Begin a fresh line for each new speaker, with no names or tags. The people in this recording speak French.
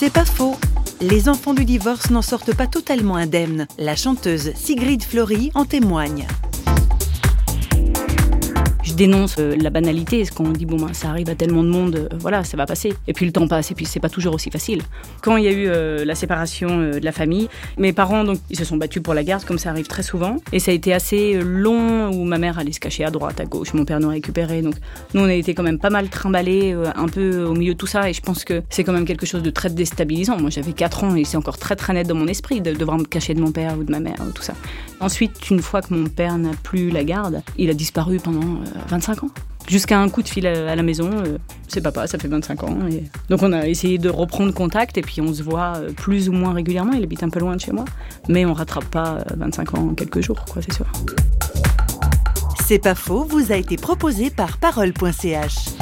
C'est pas faux. Les enfants du divorce n'en sortent pas totalement indemnes. La chanteuse Sigrid Flory en témoigne
dénonce euh, la banalité, ce qu'on dit bon ben, ça arrive à tellement de monde, euh, voilà, ça va passer. Et puis le temps passe et puis c'est pas toujours aussi facile. Quand il y a eu euh, la séparation de la famille, mes parents donc ils se sont battus pour la garde comme ça arrive très souvent et ça a été assez long où ma mère allait se cacher à droite, à gauche, mon père nous récupérait. Donc nous on a été quand même pas mal trimballés un peu au milieu de tout ça et je pense que c'est quand même quelque chose de très déstabilisant. Moi j'avais 4 ans et c'est encore très très net dans mon esprit de devoir me cacher de mon père ou de ma mère ou tout ça. Ensuite, une fois que mon père n'a plus la garde, il a disparu pendant 25 ans. Jusqu'à un coup de fil à la maison, euh, c'est papa, ça fait 25 ans. Donc on a essayé de reprendre contact et puis on se voit euh, plus ou moins régulièrement. Il habite un peu loin de chez moi, mais on rattrape pas 25 euh, ans en quelques jours, quoi, c'est sûr.
C'est pas faux, vous a été proposé par parole.ch.